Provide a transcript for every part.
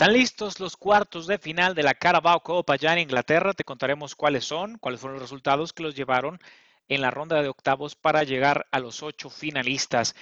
Están listos los cuartos de final de la Carabao Cup allá en Inglaterra. Te contaremos cuáles son, cuáles fueron los resultados que los llevaron en la ronda de octavos para llegar a los ocho finalistas.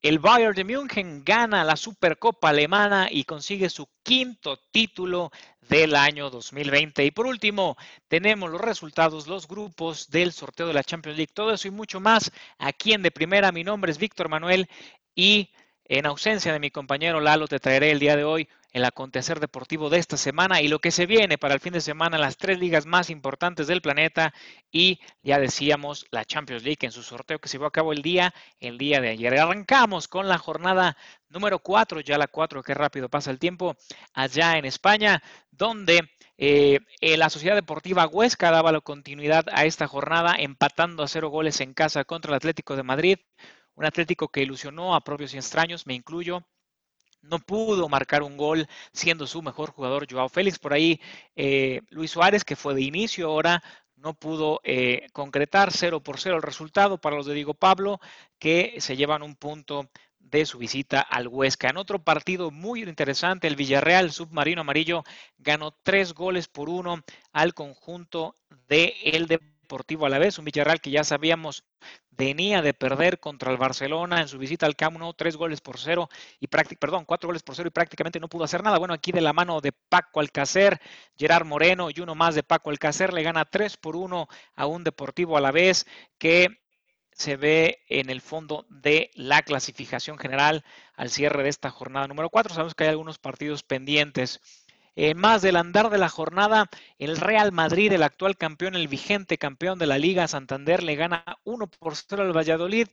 El Bayern de München gana la Supercopa alemana y consigue su quinto título del año 2020. Y por último, tenemos los resultados, los grupos del sorteo de la Champions League. Todo eso y mucho más aquí en De Primera. Mi nombre es Víctor Manuel y en ausencia de mi compañero Lalo te traeré el día de hoy el acontecer deportivo de esta semana y lo que se viene para el fin de semana, las tres ligas más importantes del planeta y ya decíamos la Champions League en su sorteo que se llevó a cabo el día, el día de ayer. Arrancamos con la jornada número 4, ya la 4, qué rápido pasa el tiempo, allá en España, donde eh, la Sociedad Deportiva Huesca daba la continuidad a esta jornada, empatando a cero goles en casa contra el Atlético de Madrid. Un Atlético que ilusionó a propios y extraños, me incluyo, no pudo marcar un gol siendo su mejor jugador Joao Félix. Por ahí eh, Luis Suárez, que fue de inicio ahora, no pudo eh, concretar 0 por 0 el resultado para los de Diego Pablo, que se llevan un punto de su visita al Huesca. En otro partido muy interesante, el Villarreal Submarino Amarillo ganó tres goles por uno al conjunto de el Deportivo Alavés, un Villarreal que ya sabíamos venía de perder contra el Barcelona en su visita al Camp Nou, tres goles por cero y perdón, cuatro goles por cero y prácticamente no pudo hacer nada. Bueno, aquí de la mano de Paco Alcácer, Gerard Moreno y uno más de Paco Alcácer le gana tres por uno a un Deportivo Alavés que se ve en el fondo de la clasificación general al cierre de esta jornada número cuatro. Sabemos que hay algunos partidos pendientes. En más del andar de la jornada, el Real Madrid, el actual campeón, el vigente campeón de la Liga Santander, le gana 1 por 0 al Valladolid.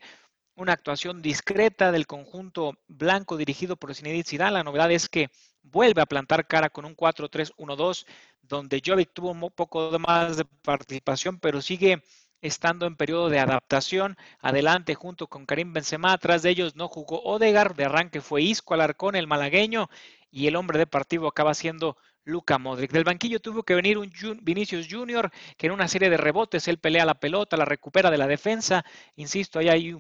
Una actuación discreta del conjunto blanco dirigido por Zinedine Zidane. La novedad es que vuelve a plantar cara con un 4-3-1-2, donde Jovic tuvo un poco más de participación, pero sigue estando en periodo de adaptación. Adelante junto con Karim Benzema. Atrás de ellos no jugó Odegar. De arranque fue Isco Alarcón, el malagueño y el hombre de partido acaba siendo Luca Modric. Del banquillo tuvo que venir un Vinicius Junior que en una serie de rebotes él pelea la pelota, la recupera de la defensa. Insisto, ahí hay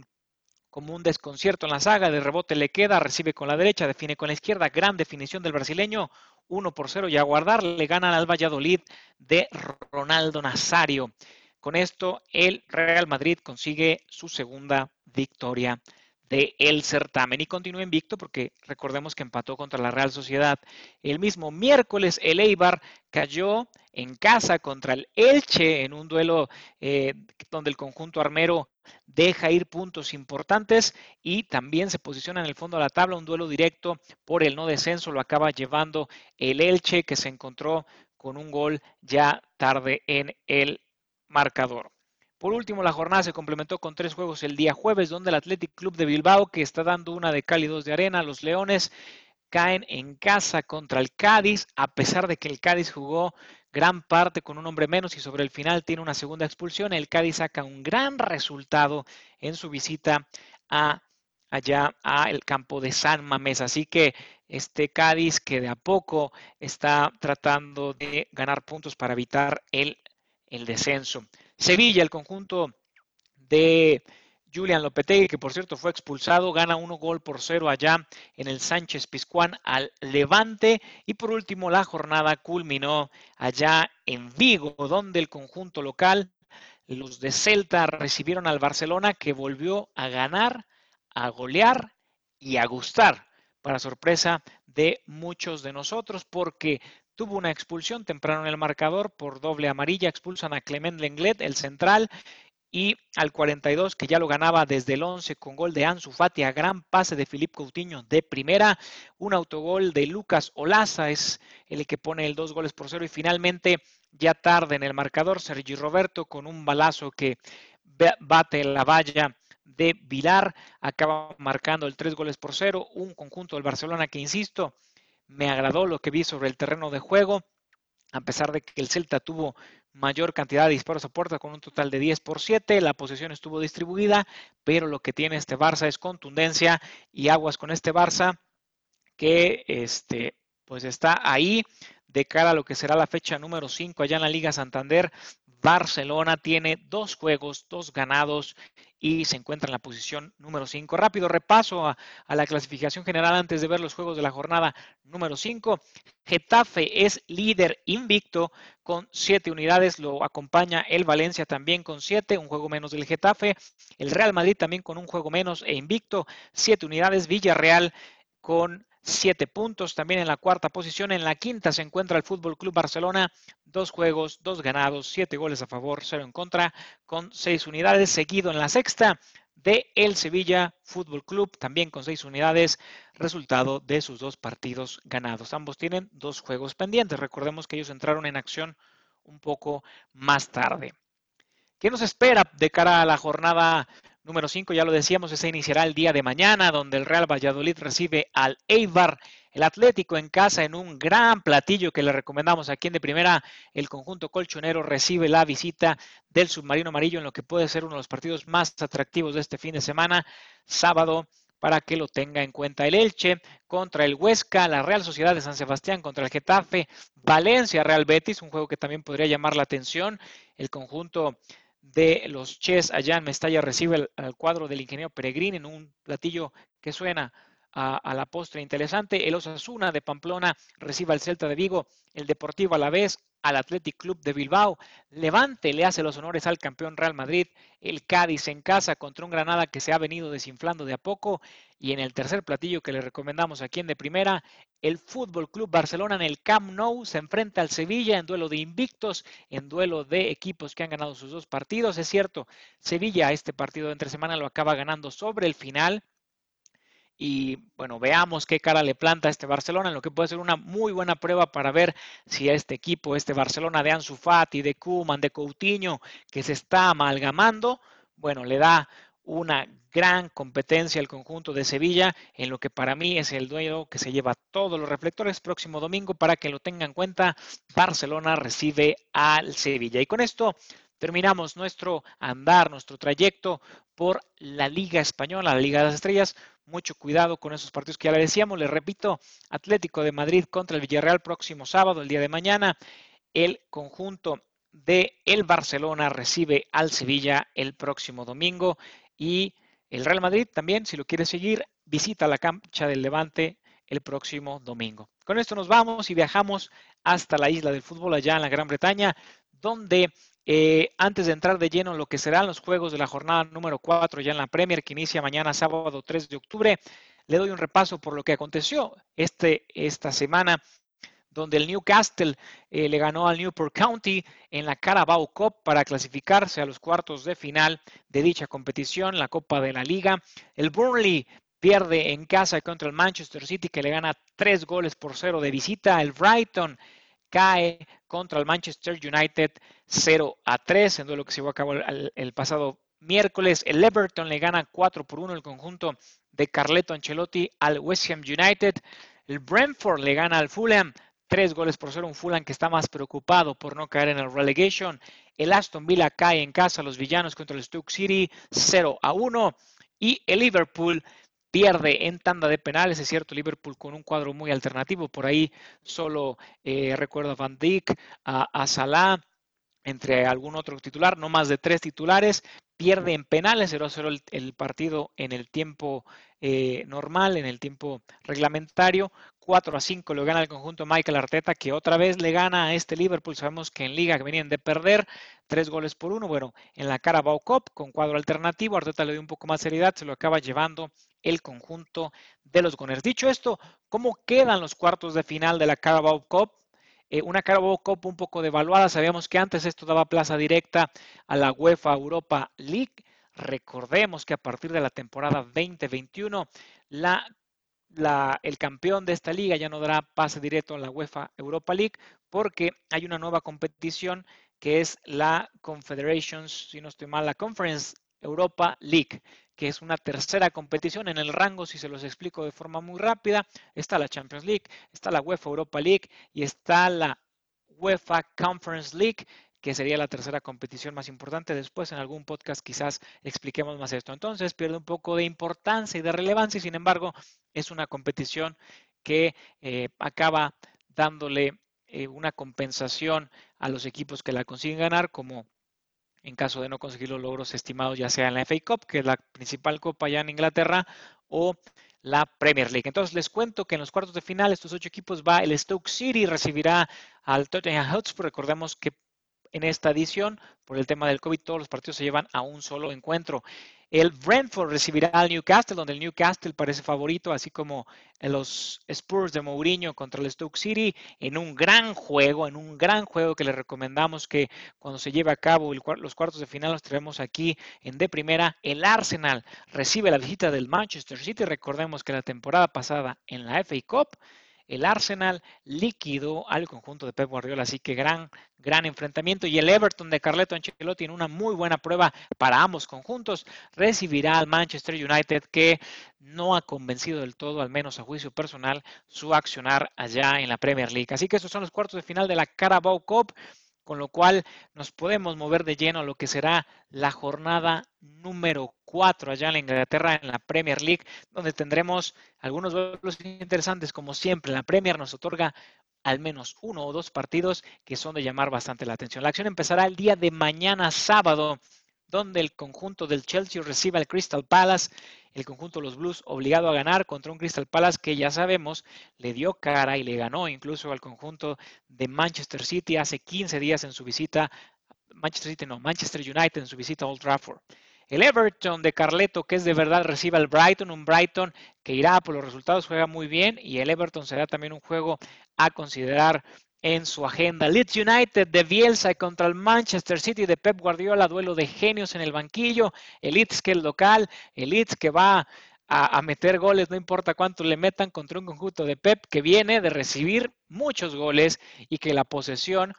como un desconcierto en la saga, de rebote le queda, recibe con la derecha, define con la izquierda, gran definición del brasileño, 1 por 0 y a guardar, le gana al Valladolid de Ronaldo Nazario. Con esto, el Real Madrid consigue su segunda victoria de el certamen y continúa invicto porque recordemos que empató contra la Real Sociedad. El mismo miércoles el Eibar cayó en casa contra el Elche en un duelo eh, donde el conjunto armero deja ir puntos importantes y también se posiciona en el fondo de la tabla un duelo directo por el no descenso lo acaba llevando el Elche que se encontró con un gol ya tarde en el marcador. Por último, la jornada se complementó con tres juegos el día jueves, donde el Athletic Club de Bilbao, que está dando una de cálidos de arena, los Leones caen en casa contra el Cádiz, a pesar de que el Cádiz jugó gran parte con un hombre menos y sobre el final tiene una segunda expulsión. El Cádiz saca un gran resultado en su visita a allá al campo de San Mamés. Así que este Cádiz que de a poco está tratando de ganar puntos para evitar el descenso. Sevilla, el conjunto de Julian Lopetegui, que por cierto fue expulsado, gana uno gol por cero allá en el Sánchez Pizjuán al Levante. Y por último, la jornada culminó allá en Vigo, donde el conjunto local, los de Celta, recibieron al Barcelona, que volvió a ganar, a golear y a gustar, para sorpresa de muchos de nosotros, porque tuvo una expulsión temprano en el marcador por doble amarilla, expulsan a Clement Lenglet, el central, y al 42 que ya lo ganaba desde el 11 con gol de Ansu Fati a gran pase de Filipe Coutinho de primera, un autogol de Lucas Olaza es el que pone el dos goles por cero y finalmente ya tarde en el marcador Sergi Roberto con un balazo que bate la valla de Vilar acaba marcando el tres goles por cero, un conjunto del Barcelona que insisto me agradó lo que vi sobre el terreno de juego, a pesar de que el Celta tuvo mayor cantidad de disparos a puerta con un total de 10 por 7, la posesión estuvo distribuida, pero lo que tiene este Barça es contundencia y aguas con este Barça que este, pues está ahí de cara a lo que será la fecha número 5 allá en la Liga Santander. Barcelona tiene dos juegos, dos ganados y se encuentra en la posición número 5. Rápido repaso a, la clasificación general antes de ver los juegos de la jornada número 5. Getafe es líder invicto con 7 unidades, lo acompaña el Valencia también con 7, un juego menos del Getafe. El Real Madrid también con un juego menos e invicto, 7 unidades. Villarreal con siete puntos. También en la cuarta posición, en la quinta se encuentra el Fútbol Club Barcelona, dos juegos, dos ganados, siete goles a favor, cero en contra, con seis unidades. Seguido en la sexta de el Sevilla Fútbol Club, también con seis unidades, resultado de sus dos partidos ganados. Ambos tienen dos juegos pendientes. Recordemos que ellos entraron en acción un poco más tarde. ¿Qué nos espera de cara a la jornada Número 5, ya lo decíamos, ese iniciará el día de mañana, donde el Real Valladolid recibe al Eibar, el Atlético en casa en un gran platillo que le recomendamos aquí en de primera. El conjunto colchonero recibe la visita del submarino amarillo en lo que puede ser uno de los partidos más atractivos de este fin de semana, sábado para que lo tenga en cuenta el Elche contra el Huesca, la Real Sociedad de San Sebastián contra el Getafe, Valencia Real Betis, un juego que también podría llamar la atención, el conjunto de los Chess allá en Mestalla recibe el, cuadro del ingeniero Peregrín en un platillo que suena a, la postre interesante. El Osasuna de Pamplona recibe al Celta de Vigo, el Deportivo a la vez al Athletic Club de Bilbao. Levante le hace los honores al campeón Real Madrid. El Cádiz en casa contra un Granada que se ha venido desinflando de a poco. Y en el tercer platillo que le recomendamos aquí en de primera, el Fútbol Club Barcelona en el Camp Nou se enfrenta al Sevilla en duelo de invictos, en duelo de equipos que han ganado sus dos partidos. Es cierto, Sevilla este partido de entre semana lo acaba ganando sobre el final y bueno, veamos qué cara le planta este Barcelona, en lo que puede ser una muy buena prueba para ver si este equipo, este Barcelona de Ansu Fati, de Kuman, de Coutinho, que se está amalgamando, bueno, le da una gran competencia al conjunto de Sevilla, en lo que para mí es el dueño que se lleva todos los reflectores próximo domingo para que lo tengan en cuenta. Barcelona recibe al Sevilla. Y con esto terminamos nuestro andar, nuestro trayecto por la Liga Española, la Liga de las Estrellas mucho cuidado con esos partidos que ya le decíamos. Les repito, Atlético de Madrid contra el Villarreal próximo sábado, el día de mañana. El conjunto de el Barcelona recibe al Sevilla el próximo domingo y el Real Madrid también, si lo quiere seguir, visita la cancha del Levante el próximo domingo. Con esto nos vamos y viajamos hasta la isla del fútbol allá en la Gran Bretaña, donde eh, antes de entrar de lleno en lo que serán los juegos de la jornada número 4 ya en la Premier, que inicia mañana sábado 3 de octubre, le doy un repaso por lo que aconteció este, esta semana, donde el Newcastle eh, le ganó al Newport County en la Carabao Cup para clasificarse a los cuartos de final de dicha competición, la Copa de la Liga. El Burnley pierde en casa contra el Manchester City, que le gana tres goles por cero de visita. El Brighton cae contra el Manchester United 0 a 3 en duelo que se llevó a cabo el, pasado miércoles. El Everton le gana 4 por 1 el conjunto de Carleto Ancelotti al West Ham United. El Brentford le gana al Fulham 3 goles por 0, un Fulham que está más preocupado por no caer en el relegation. El Aston Villa cae en casa a los villanos contra el Stoke City 0 a 1 y el Liverpool pierde en tanda de penales. Es cierto, Liverpool con un cuadro muy alternativo. Por ahí solo eh, recuerdo a Van Dijk, a, Salah, entre algún otro titular, no más de tres titulares. Pierde en penales 0 a 0 el, partido en el tiempo eh, normal, en el tiempo reglamentario. 4 a 5 lo gana el conjunto Michael Arteta, que otra vez le gana a este Liverpool. Sabemos que en Liga venían de perder, tres goles por uno. Bueno, en la Carabao Cup, con cuadro alternativo, Arteta le dio un poco más seriedad, se lo acaba llevando el conjunto de los Gunners. Dicho esto, ¿cómo quedan los cuartos de final de la Carabao Cup? Eh, una Carabao un poco devaluada. Sabíamos que antes esto daba plaza directa a la UEFA Europa League. Recordemos que a partir de la temporada 2021, la el campeón de esta liga ya no dará pase directo a la UEFA Europa League porque hay una nueva competición que es la Confederations, si no estoy mal, la Conference Europa League, que es una tercera competición en el rango, si se los explico de forma muy rápida, está la Champions League, está la UEFA Europa League y está la UEFA Conference League, que sería la tercera competición más importante. Después en algún podcast quizás expliquemos más esto. Entonces pierde un poco de importancia y de relevancia y sin embargo es una competición que eh, acaba dándole eh, una compensación a los equipos que la consiguen ganar como en caso de no conseguir los logros estimados, ya sea en la FA Cup, que es la principal copa ya en Inglaterra, o la Premier League. Entonces les cuento que en los cuartos de final estos ocho equipos va el Stoke City recibirá al Tottenham Hotspur. Recordemos que en esta edición, por el tema del COVID, todos los partidos se llevan a un solo encuentro. El Brentford recibirá al Newcastle, donde el Newcastle parece favorito, así como los Spurs de Mourinho contra el Stoke City, en un gran juego, en un gran juego que les recomendamos que cuando se lleve a cabo los cuartos de final los traemos aquí en de primera. El Arsenal recibe la visita del Manchester City. Recordemos que la temporada pasada en la FA Cup el Arsenal liquidó al conjunto de Pep Guardiola, así que gran, gran enfrentamiento. Y el Everton de Carleto Ancelotti en una muy buena prueba para ambos conjuntos recibirá al Manchester United que no ha convencido del todo, al menos a juicio personal, su accionar allá en la Premier League. Así que estos son los cuartos de final de la Carabao Cup con lo cual nos podemos mover de lleno a lo que será la jornada número 4 allá en la Inglaterra en la Premier League, donde tendremos algunos duelos interesantes como siempre. La Premier nos otorga al menos uno o dos partidos que son de llamar bastante la atención. La acción empezará el día de mañana sábado donde el conjunto del Chelsea recibe al Crystal Palace, el conjunto de los Blues obligado a ganar contra un Crystal Palace que ya sabemos le dio cara y le ganó incluso al conjunto de Manchester City hace 15 días en su visita, Manchester City no, Manchester United en su visita a Old Trafford. El Everton de Carleto, que es de verdad, recibe al Brighton, un Brighton que irá por los resultados, juega muy bien y el Everton será también un juego a considerar en su agenda. Leeds United de Bielsa contra el Manchester City de Pep Guardiola, duelo de genios en el banquillo. El Leeds que es local, el Leeds que va a, a, meter goles, no importa cuánto le metan, contra un conjunto de Pep que viene de recibir muchos goles y que la posesión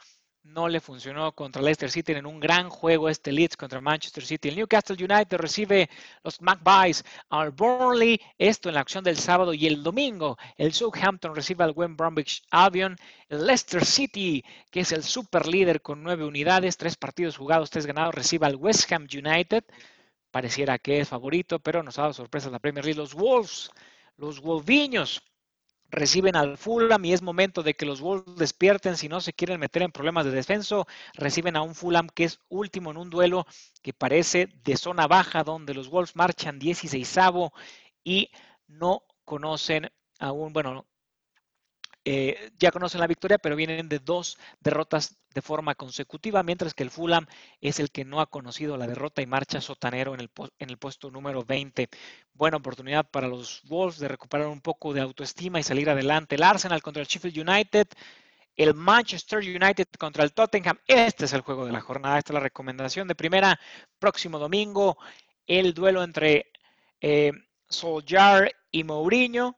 no le funcionó contra Leicester City en un gran juego este Leeds contra Manchester City. El Newcastle United recibe los Magpies al Burnley, esto en la acción del sábado y el domingo. El Southampton recibe al West Bromwich Albion. El Leicester City, que es el super líder con nueve unidades, tres partidos jugados, tres ganados, recibe al West Ham United. Pareciera que es favorito, pero nos ha dado sorpresas la Premier League. Los Wolves, los Wolviños reciben al Fulham y es momento de que los Wolves despierten si no se quieren meter en problemas de descenso. Reciben a un Fulham que es último en un duelo que parece de zona baja donde los Wolves marchan 16 y no conocen aún, bueno, eh, ya conocen la victoria, pero vienen de dos derrotas de forma consecutiva, mientras que el Fulham es el que no ha conocido la derrota y marcha sotanero en el, en el puesto número 20. Buena oportunidad para los Wolves de recuperar un poco de autoestima y salir adelante. El Arsenal contra el Sheffield United. El Manchester United contra el Tottenham. Este es el juego de la jornada. Esta es la recomendación de primera. Próximo domingo, el duelo entre eh, Soljar y Mourinho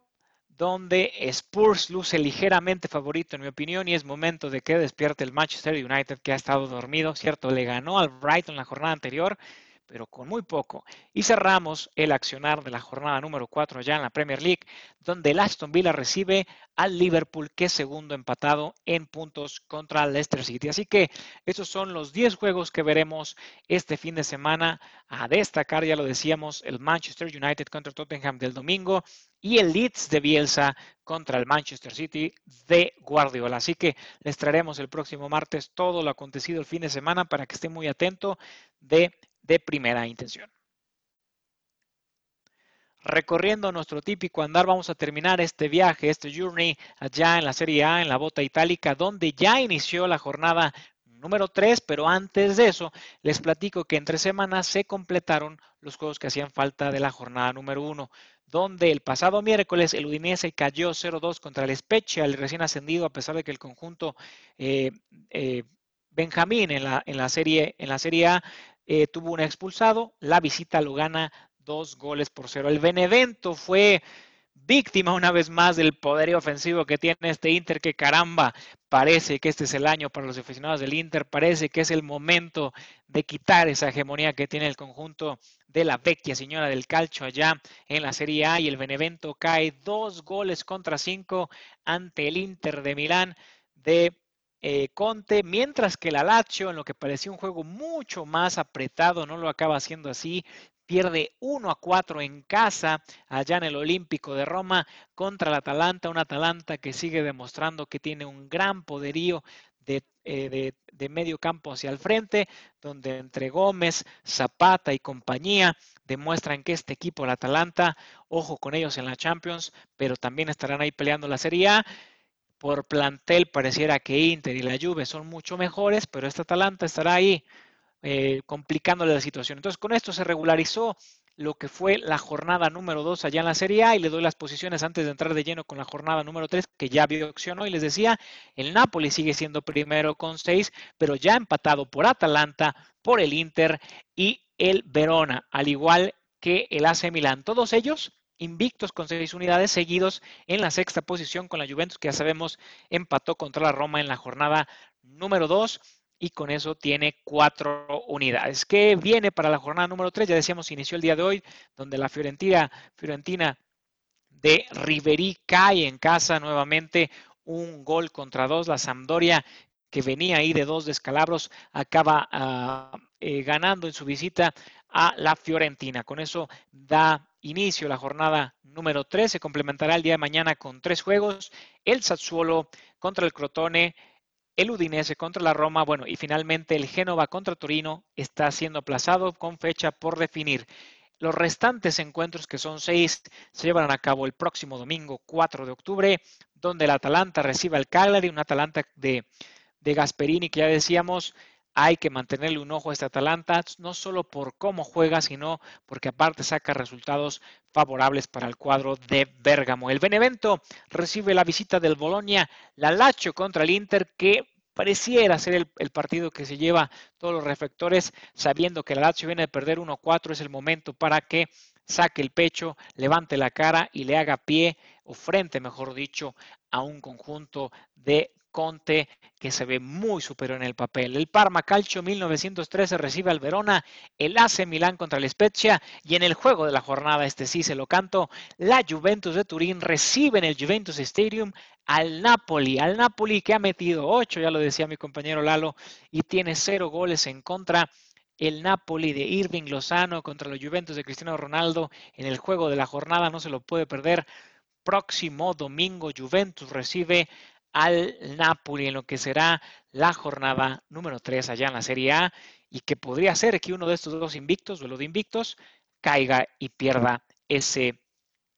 donde Spurs luce ligeramente favorito en mi opinión y es momento de que despierte el Manchester United que ha estado dormido, ¿cierto? Le ganó al Brighton la jornada anterior, pero con muy poco. Y cerramos el accionar de la jornada número 4 ya en la Premier League, donde el Aston Villa recibe al Liverpool, que es segundo empatado en puntos contra el Leicester City. Así que esos son los 10 juegos que veremos este fin de semana. A destacar, ya lo decíamos, el Manchester United contra Tottenham del domingo y el Leeds de Bielsa contra el Manchester City de Guardiola. Así que les traeremos el próximo martes todo lo acontecido el fin de semana para que esté muy atento de de primera intención. Recorriendo nuestro típico andar, vamos a terminar este viaje, este journey allá en la Serie A, en la bota itálica, donde ya inició la jornada número 3, pero antes de eso les platico que entre semanas se completaron los juegos que hacían falta de la jornada número 1, donde el pasado miércoles el Udinese cayó 0-2 contra el Spezia, el recién ascendido, a pesar de que el conjunto eh, eh, Benjamín en la, en la, serie, en la Serie A eh, tuvo un expulsado, la visita lo gana dos goles por cero. El Benevento fue víctima una vez más del poder ofensivo que tiene este Inter, que caramba, parece que este es el año para los aficionados del Inter, parece que es el momento de quitar esa hegemonía que tiene el conjunto de la vecchia señora del calcio allá en la Serie A y el Benevento cae dos goles contra cinco ante el Inter de Milán de eh, Conte, mientras que la Lazio, en lo que parecía un juego mucho más apretado, no lo acaba haciendo así, pierde 1 a 4 en casa allá en el Olímpico de Roma contra el Atalanta, un Atalanta que sigue demostrando que tiene un gran poderío de, de, medio campo hacia el frente, donde entre Gómez, Zapata y compañía demuestran que este equipo, el Atalanta, ojo con ellos en la Champions, pero también estarán ahí peleando la Serie A. Por plantel pareciera que Inter y la Juve son mucho mejores, pero este Atalanta estará ahí eh, complicándole la situación. Entonces con esto se regularizó lo que fue la jornada número 2 allá en la Serie A y le doy las posiciones antes de entrar de lleno con la jornada número 3 que ya vio opción y les decía, el Napoli sigue siendo primero con 6, pero ya empatado por Atalanta, por el Inter y el Verona, al igual que el AC Milán. Todos ellos invictos con 6 unidades seguidos en la sexta posición con la Juventus que ya sabemos empató contra la Roma en la jornada número 2 y con eso tiene cuatro unidades. ¿Qué viene para la jornada número tres? Ya decíamos, inició el día de hoy, donde la Fiorentina, Fiorentina de Riverí cae en casa nuevamente un gol contra dos. La Sampdoria, que venía ahí de dos descalabros, acaba ah, eh, ganando en su visita a la Fiorentina. Con eso da inicio la jornada número tres. Se complementará el día de mañana con tres juegos. El Sassuolo contra el Crotone, el Udinese contra la Roma, bueno, y finalmente el Génova contra Torino está siendo aplazado con fecha por definir. Los restantes encuentros, que son seis, se llevarán a cabo el próximo domingo 4 de octubre, donde el Atalanta recibe al Cagliari, un Atalanta de, de Gasperini que ya decíamos, hay que mantenerle un ojo a este Atalanta, no solo por cómo juega, sino porque aparte saca resultados favorables para el cuadro de Bérgamo. El Benevento recibe la visita del Bolonia, la Lacho contra el Inter, que pareciera ser el, partido que se lleva todos los reflectores, sabiendo que la Lazio viene de perder 1-4, es el momento para que saque el pecho, levante la cara y le haga pie o frente, mejor dicho, a un conjunto de Conte, que se ve muy superior en el papel. El Parma Calcio 1913 recibe al Verona, el AC Milán contra el Spezia y en el juego de la jornada, este sí se lo canto, la Juventus de Turín recibe en el Juventus Stadium al Napoli, al Napoli que ha metido 8, ya lo decía mi compañero Lalo, y tiene 0 goles en contra. El Napoli de Irving Lozano contra los Juventus de Cristiano Ronaldo en el juego de la jornada, no se lo puede perder. Próximo domingo, Juventus recibe al Napoli en lo que será la jornada número 3 allá en la Serie A y que podría ser que uno de estos dos invictos, duelo de invictos, caiga y pierda ese,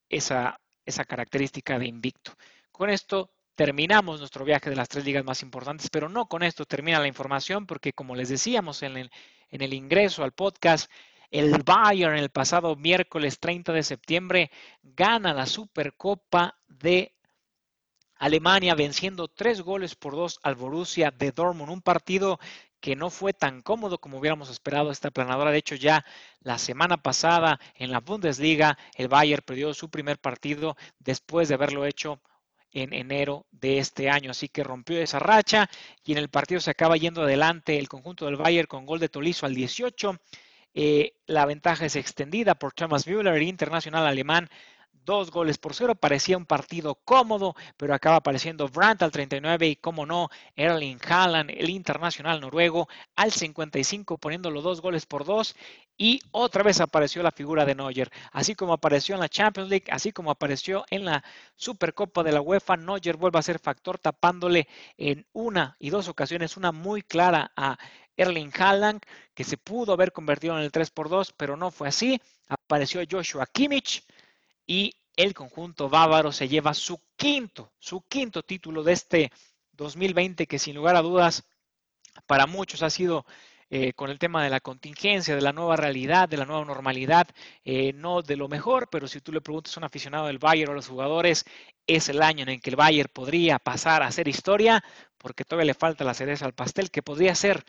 esa, esa característica de invicto. Con esto terminamos nuestro viaje de las tres ligas más importantes, pero no con esto termina la información porque como les decíamos en el, en el ingreso al podcast, el Bayern el pasado miércoles 30 de septiembre gana la Supercopa de Alemania venciendo tres goles por dos al Borussia de Dortmund, un partido que no fue tan cómodo como hubiéramos esperado esta planadora. De hecho, ya la semana pasada en la Bundesliga, el Bayern perdió su primer partido después de haberlo hecho en enero de este año. Así que rompió esa racha y en el partido se acaba yendo adelante el conjunto del Bayern con gol de Tolizo al 18. Eh, la ventaja es extendida por Thomas Müller, internacional alemán, dos goles por cero. Parecía un partido cómodo, pero acaba apareciendo Brandt al 39 y, como no, Erling Haaland, el internacional noruego, al 55, poniéndolo dos goles por dos. Y otra vez apareció la figura de Neuer. Así como apareció en la Champions League, así como apareció en la Supercopa de la UEFA, Neuer vuelve a ser factor tapándole en una y dos ocasiones, una muy clara a Erling Haaland, que se pudo haber convertido en el 3 por 2, pero no fue así. Apareció Joshua Kimmich, y el conjunto bávaro se lleva su quinto, su quinto título de este 2020 que sin lugar a dudas para muchos ha sido eh, con el tema de la contingencia, de la nueva realidad, de la nueva normalidad, eh, no de lo mejor, pero si tú le preguntas a un aficionado del Bayern o a los jugadores, es el año en el que el Bayern podría pasar a hacer historia, porque todavía le falta la cereza al pastel, que podría ser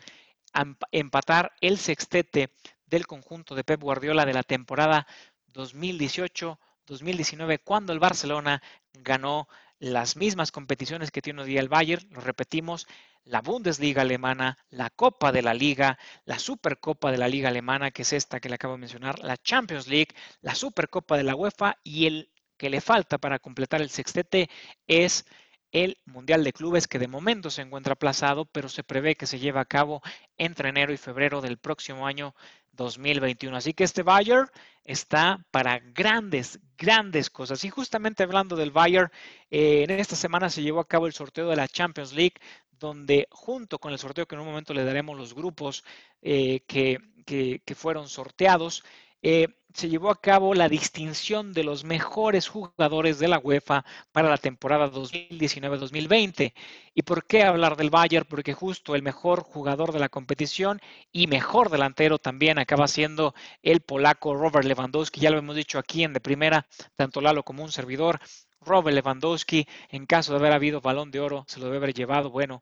empatar el sextete del conjunto de Pep Guardiola de la temporada 2018 2019 cuando el Barcelona ganó las mismas competiciones que tiene hoy día el Bayern, lo repetimos, la Bundesliga alemana, la Copa de la Liga, la Supercopa de la Liga alemana, que es esta que le acabo de mencionar, la Champions League, la Supercopa de la UEFA y el que le falta para completar el sextete es el Mundial de Clubes que de momento se encuentra aplazado, pero se prevé que se lleve a cabo entre enero y febrero del próximo año 2021. Así que este Bayern está para grandes, grandes cosas. Y justamente hablando del Bayern, eh, en esta semana se llevó a cabo el sorteo de la Champions League, donde junto con el sorteo que en un momento le daremos los grupos eh, que, que, fueron sorteados, eh, se llevó a cabo la distinción de los mejores jugadores de la UEFA para la temporada 2019-2020. ¿Y por qué hablar del Bayern? Porque justo el mejor jugador de la competición y mejor delantero también acaba siendo el polaco Robert Lewandowski. Ya lo hemos dicho aquí en de primera, tanto Lalo como un servidor. Robert Lewandowski, en caso de haber habido balón de oro, se lo debe haber llevado. Bueno,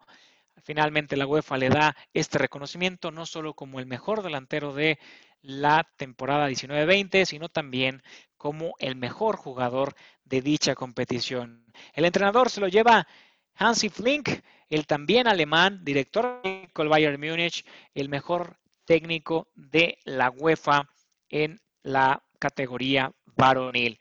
finalmente la UEFA le da este reconocimiento no solo como el mejor delantero de la temporada 19-20, sino también como el mejor jugador de dicha competición. El entrenador se lo lleva Hansi Flink, el también alemán, director del Bayern Múnich, el mejor técnico de la UEFA en la categoría varonil.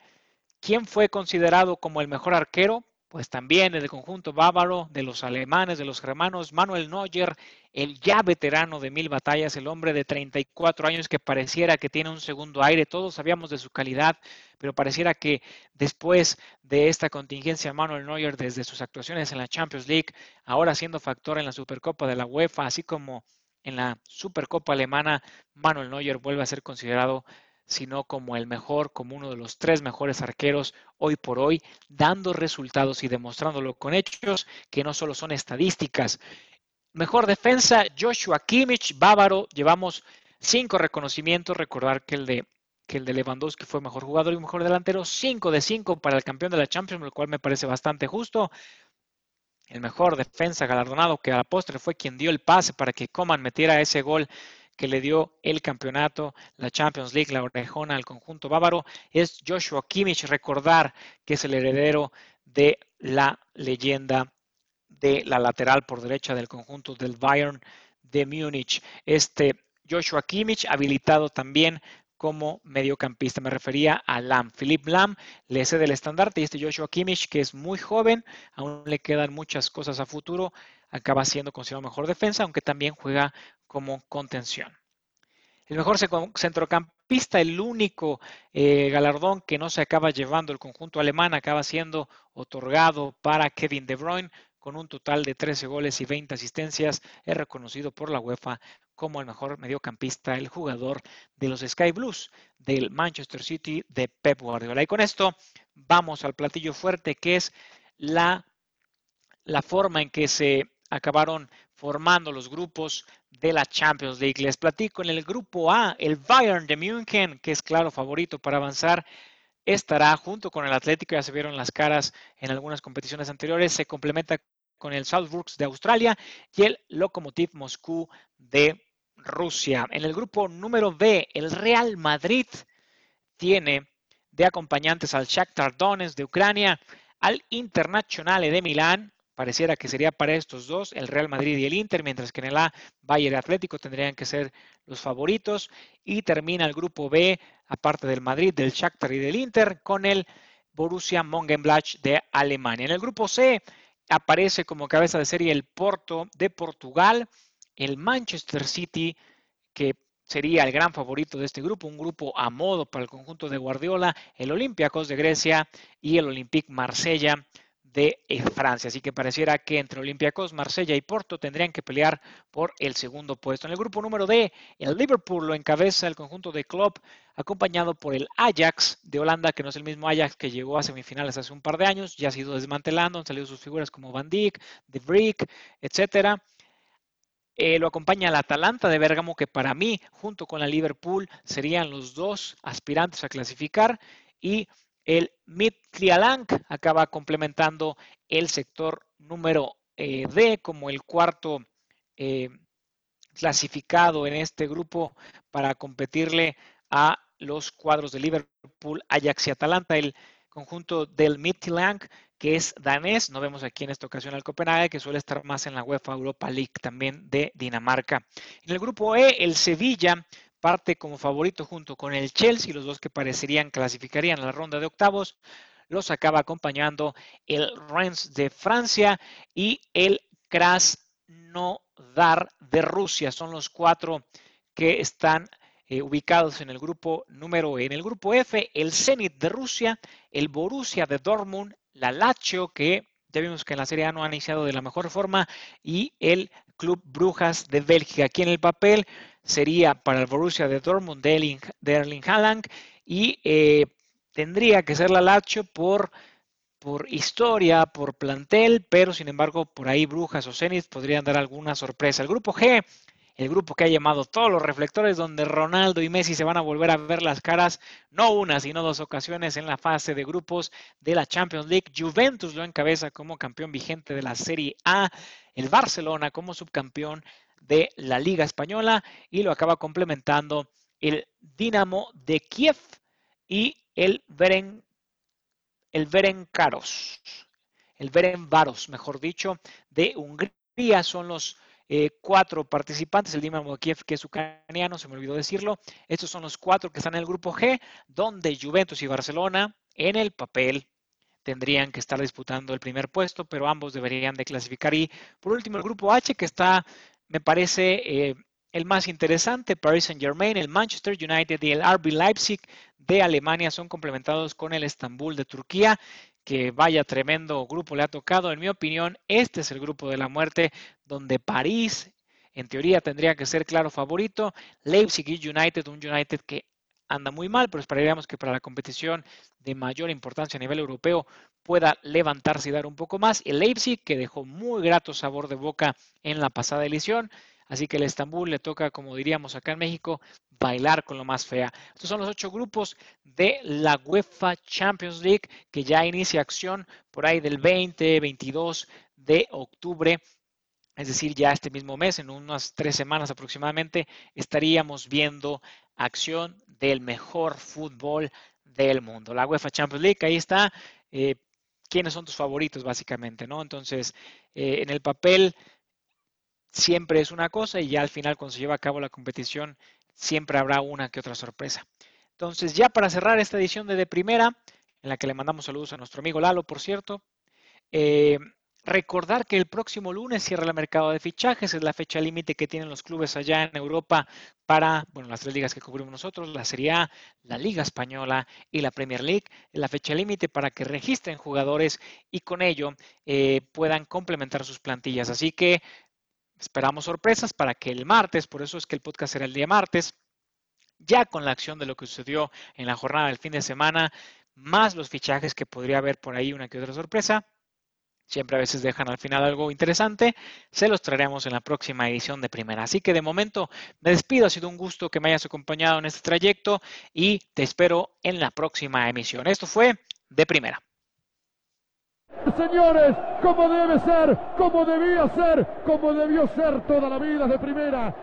¿Quién fue considerado como el mejor arquero? Pues también el conjunto bávaro de los alemanes, de los germanos, Manuel Neuer, el ya veterano de mil batallas, el hombre de 34 años que pareciera que tiene un segundo aire, todos sabíamos de su calidad, pero pareciera que después de esta contingencia, Manuel Neuer, desde sus actuaciones en la Champions League, ahora siendo factor en la Supercopa de la UEFA, así como en la Supercopa alemana, Manuel Neuer vuelve a ser considerado sino como el mejor, como uno de los tres mejores arqueros hoy por hoy, dando resultados y demostrándolo con hechos que no solo son estadísticas. Mejor defensa, Joshua Kimmich, bávaro, llevamos cinco reconocimientos, recordar que el de que el de Lewandowski fue mejor jugador y mejor delantero, cinco de cinco para el campeón de la Champions, lo cual me parece bastante justo. El mejor defensa galardonado que a la postre fue quien dio el pase para que Coman metiera ese gol que le dio el campeonato, la Champions League, la orejona al conjunto bávaro, es Joshua Kimmich. Recordar que es el heredero de la leyenda de la lateral por derecha del conjunto del Bayern de Múnich. Este Joshua Kimmich, habilitado también como mediocampista. Me refería a Lam. Philip Lam le cede el estandarte y este Joshua Kimmich, que es muy joven, aún le quedan muchas cosas a futuro, acaba siendo considerado mejor defensa, aunque también juega como contención. El mejor centrocampista, el único eh, galardón que no se acaba llevando el conjunto alemán, acaba siendo otorgado para Kevin De Bruyne con un total de 13 goles y 20 asistencias. Es reconocido por la UEFA como el mejor mediocampista, el jugador de los Sky Blues del Manchester City de Pep Guardiola. Y con esto vamos al platillo fuerte que es la, la forma en que se acabaron formando los grupos de la Champions League. Les platico en el grupo A, el Bayern de München, que es claro favorito para avanzar, estará junto con el Atlético, ya se vieron las caras en algunas competiciones anteriores, se complementa con el Salzburg de Australia y el Lokomotiv Moscú de Rusia. En el grupo número B, el Real Madrid tiene de acompañantes al Shakhtar Donetsk de Ucrania, al Internazionale de Milán, pareciera que sería para estos dos, el Real Madrid y el Inter, mientras que en el A, Bayern Atlético tendrían que ser los favoritos. Y termina el grupo B, aparte del Madrid, del Shakhtar y del Inter, con el Borussia Mönchengladbach de Alemania. En el grupo C aparece como cabeza de serie el Porto de Portugal, el Manchester City, que sería el gran favorito de este grupo, un grupo a modo para el conjunto de Guardiola, el Olympiacos de Grecia y el Olympique Marsella de eh, Francia. Así que pareciera que entre Olympiacos, Marsella y Porto tendrían que pelear por el segundo puesto. En el grupo número D, el Liverpool lo encabeza el conjunto de Klopp, acompañado por el Ajax de Holanda, que no es el mismo Ajax que llegó a semifinales hace un par de años, ya ha sido desmantelando, han salido sus figuras como Van Dijk, De Vrick, etcétera. Eh, lo acompaña el Atalanta de Bérgamo, que para mí, junto con la Liverpool, serían los dos aspirantes a clasificar. Y el Midtjylland acaba complementando el sector número eh, D como el cuarto eh, clasificado en este grupo para competirle a los cuadros de Liverpool, Ajax y Atalanta. El conjunto del Midtjylland, que es danés, no vemos aquí en esta ocasión al Copenhague, que suele estar más en la UEFA Europa League también de Dinamarca. En el grupo E, el Sevilla parte como favorito junto con el Chelsea, los dos que parecerían clasificarían la ronda de octavos. Los acaba acompañando el Rennes de Francia y el Krasnodar de Rusia. Son los cuatro que están eh, ubicados en el grupo número. En el grupo F, el Zenit de Rusia, el Borussia de Dortmund, la Lazio que ya vimos que en la Serie A no ha iniciado de la mejor forma y el Club Brujas de Bélgica. Aquí en el papel sería para el Borussia de Dortmund de Erling, Haaland y eh, tendría que ser la Lazio por, por historia, por plantel, pero sin embargo por ahí Brujas o Zenit podrían dar alguna sorpresa. El grupo G el grupo que ha llamado todos los reflectores, donde Ronaldo y Messi se van a volver a ver las caras, no una, sino dos ocasiones en la fase de grupos de la Champions League. Juventus lo encabeza como campeón vigente de la Serie A, el Barcelona como subcampeón de la Liga Española y lo acaba complementando el Dinamo de Kiev y el Beren, el Berencaros, el Berenvaros, mejor dicho, de Hungría. Son los eh, cuatro participantes, el Dinamo Kiev, que es ucraniano, se me olvidó decirlo. Estos son los cuatro que están en el grupo G, donde Juventus y Barcelona en el papel tendrían que estar disputando el primer puesto, pero ambos deberían de clasificar. Y por último, el grupo H, que está, me parece, eh, el más interesante, Paris Saint Germain, el Manchester United y el RB Leipzig de Alemania son complementados con el Estambul de Turquía que vaya tremendo grupo le ha tocado. En mi opinión, este es el grupo de la muerte donde París, en teoría, tendría que ser claro favorito. Leipzig y United, un United que anda muy mal, pero esperaríamos que para la competición de mayor importancia a nivel europeo pueda levantarse y dar un poco más. El Leipzig, que dejó muy grato sabor de boca en la pasada edición. Así que el Estambul le toca, como diríamos acá en México, bailar con lo más fea. Estos son los ocho grupos de la UEFA Champions League que ya inicia acción por ahí del 20, 22 de octubre. Es decir, ya este mismo mes, en unas tres semanas aproximadamente, estaríamos viendo acción del mejor fútbol del mundo. La UEFA Champions League, ahí está. Eh, ¿Quiénes son tus favoritos, básicamente? ¿no? Entonces, eh, en el papel siempre es una cosa y ya al final cuando se lleva a cabo la competición siempre habrá una que otra sorpresa. Entonces ya para cerrar esta edición de De Primera, en la que le mandamos saludos a nuestro amigo Lalo, por cierto, eh, recordar que el próximo lunes cierra el mercado de fichajes, es la fecha límite que tienen los clubes allá en Europa para, bueno, las tres ligas que cubrimos nosotros, la Serie A, la Liga Española y la Premier League, la fecha límite para que registren jugadores y con ello eh, puedan complementar sus plantillas. Así que Esperamos sorpresas para que el martes, por eso es que el podcast será el día martes, ya con la acción de lo que sucedió en la jornada del fin de semana, más los fichajes que podría haber por ahí una que otra sorpresa. Siempre a veces dejan al final algo interesante. Se los traeremos en la próxima edición de primera. Así que de momento me despido. Ha sido un gusto que me hayas acompañado en este trayecto y te espero en la próxima emisión. Esto fue de primera. Señores, como debe ser, como debía ser, como debió ser toda la vida de primera.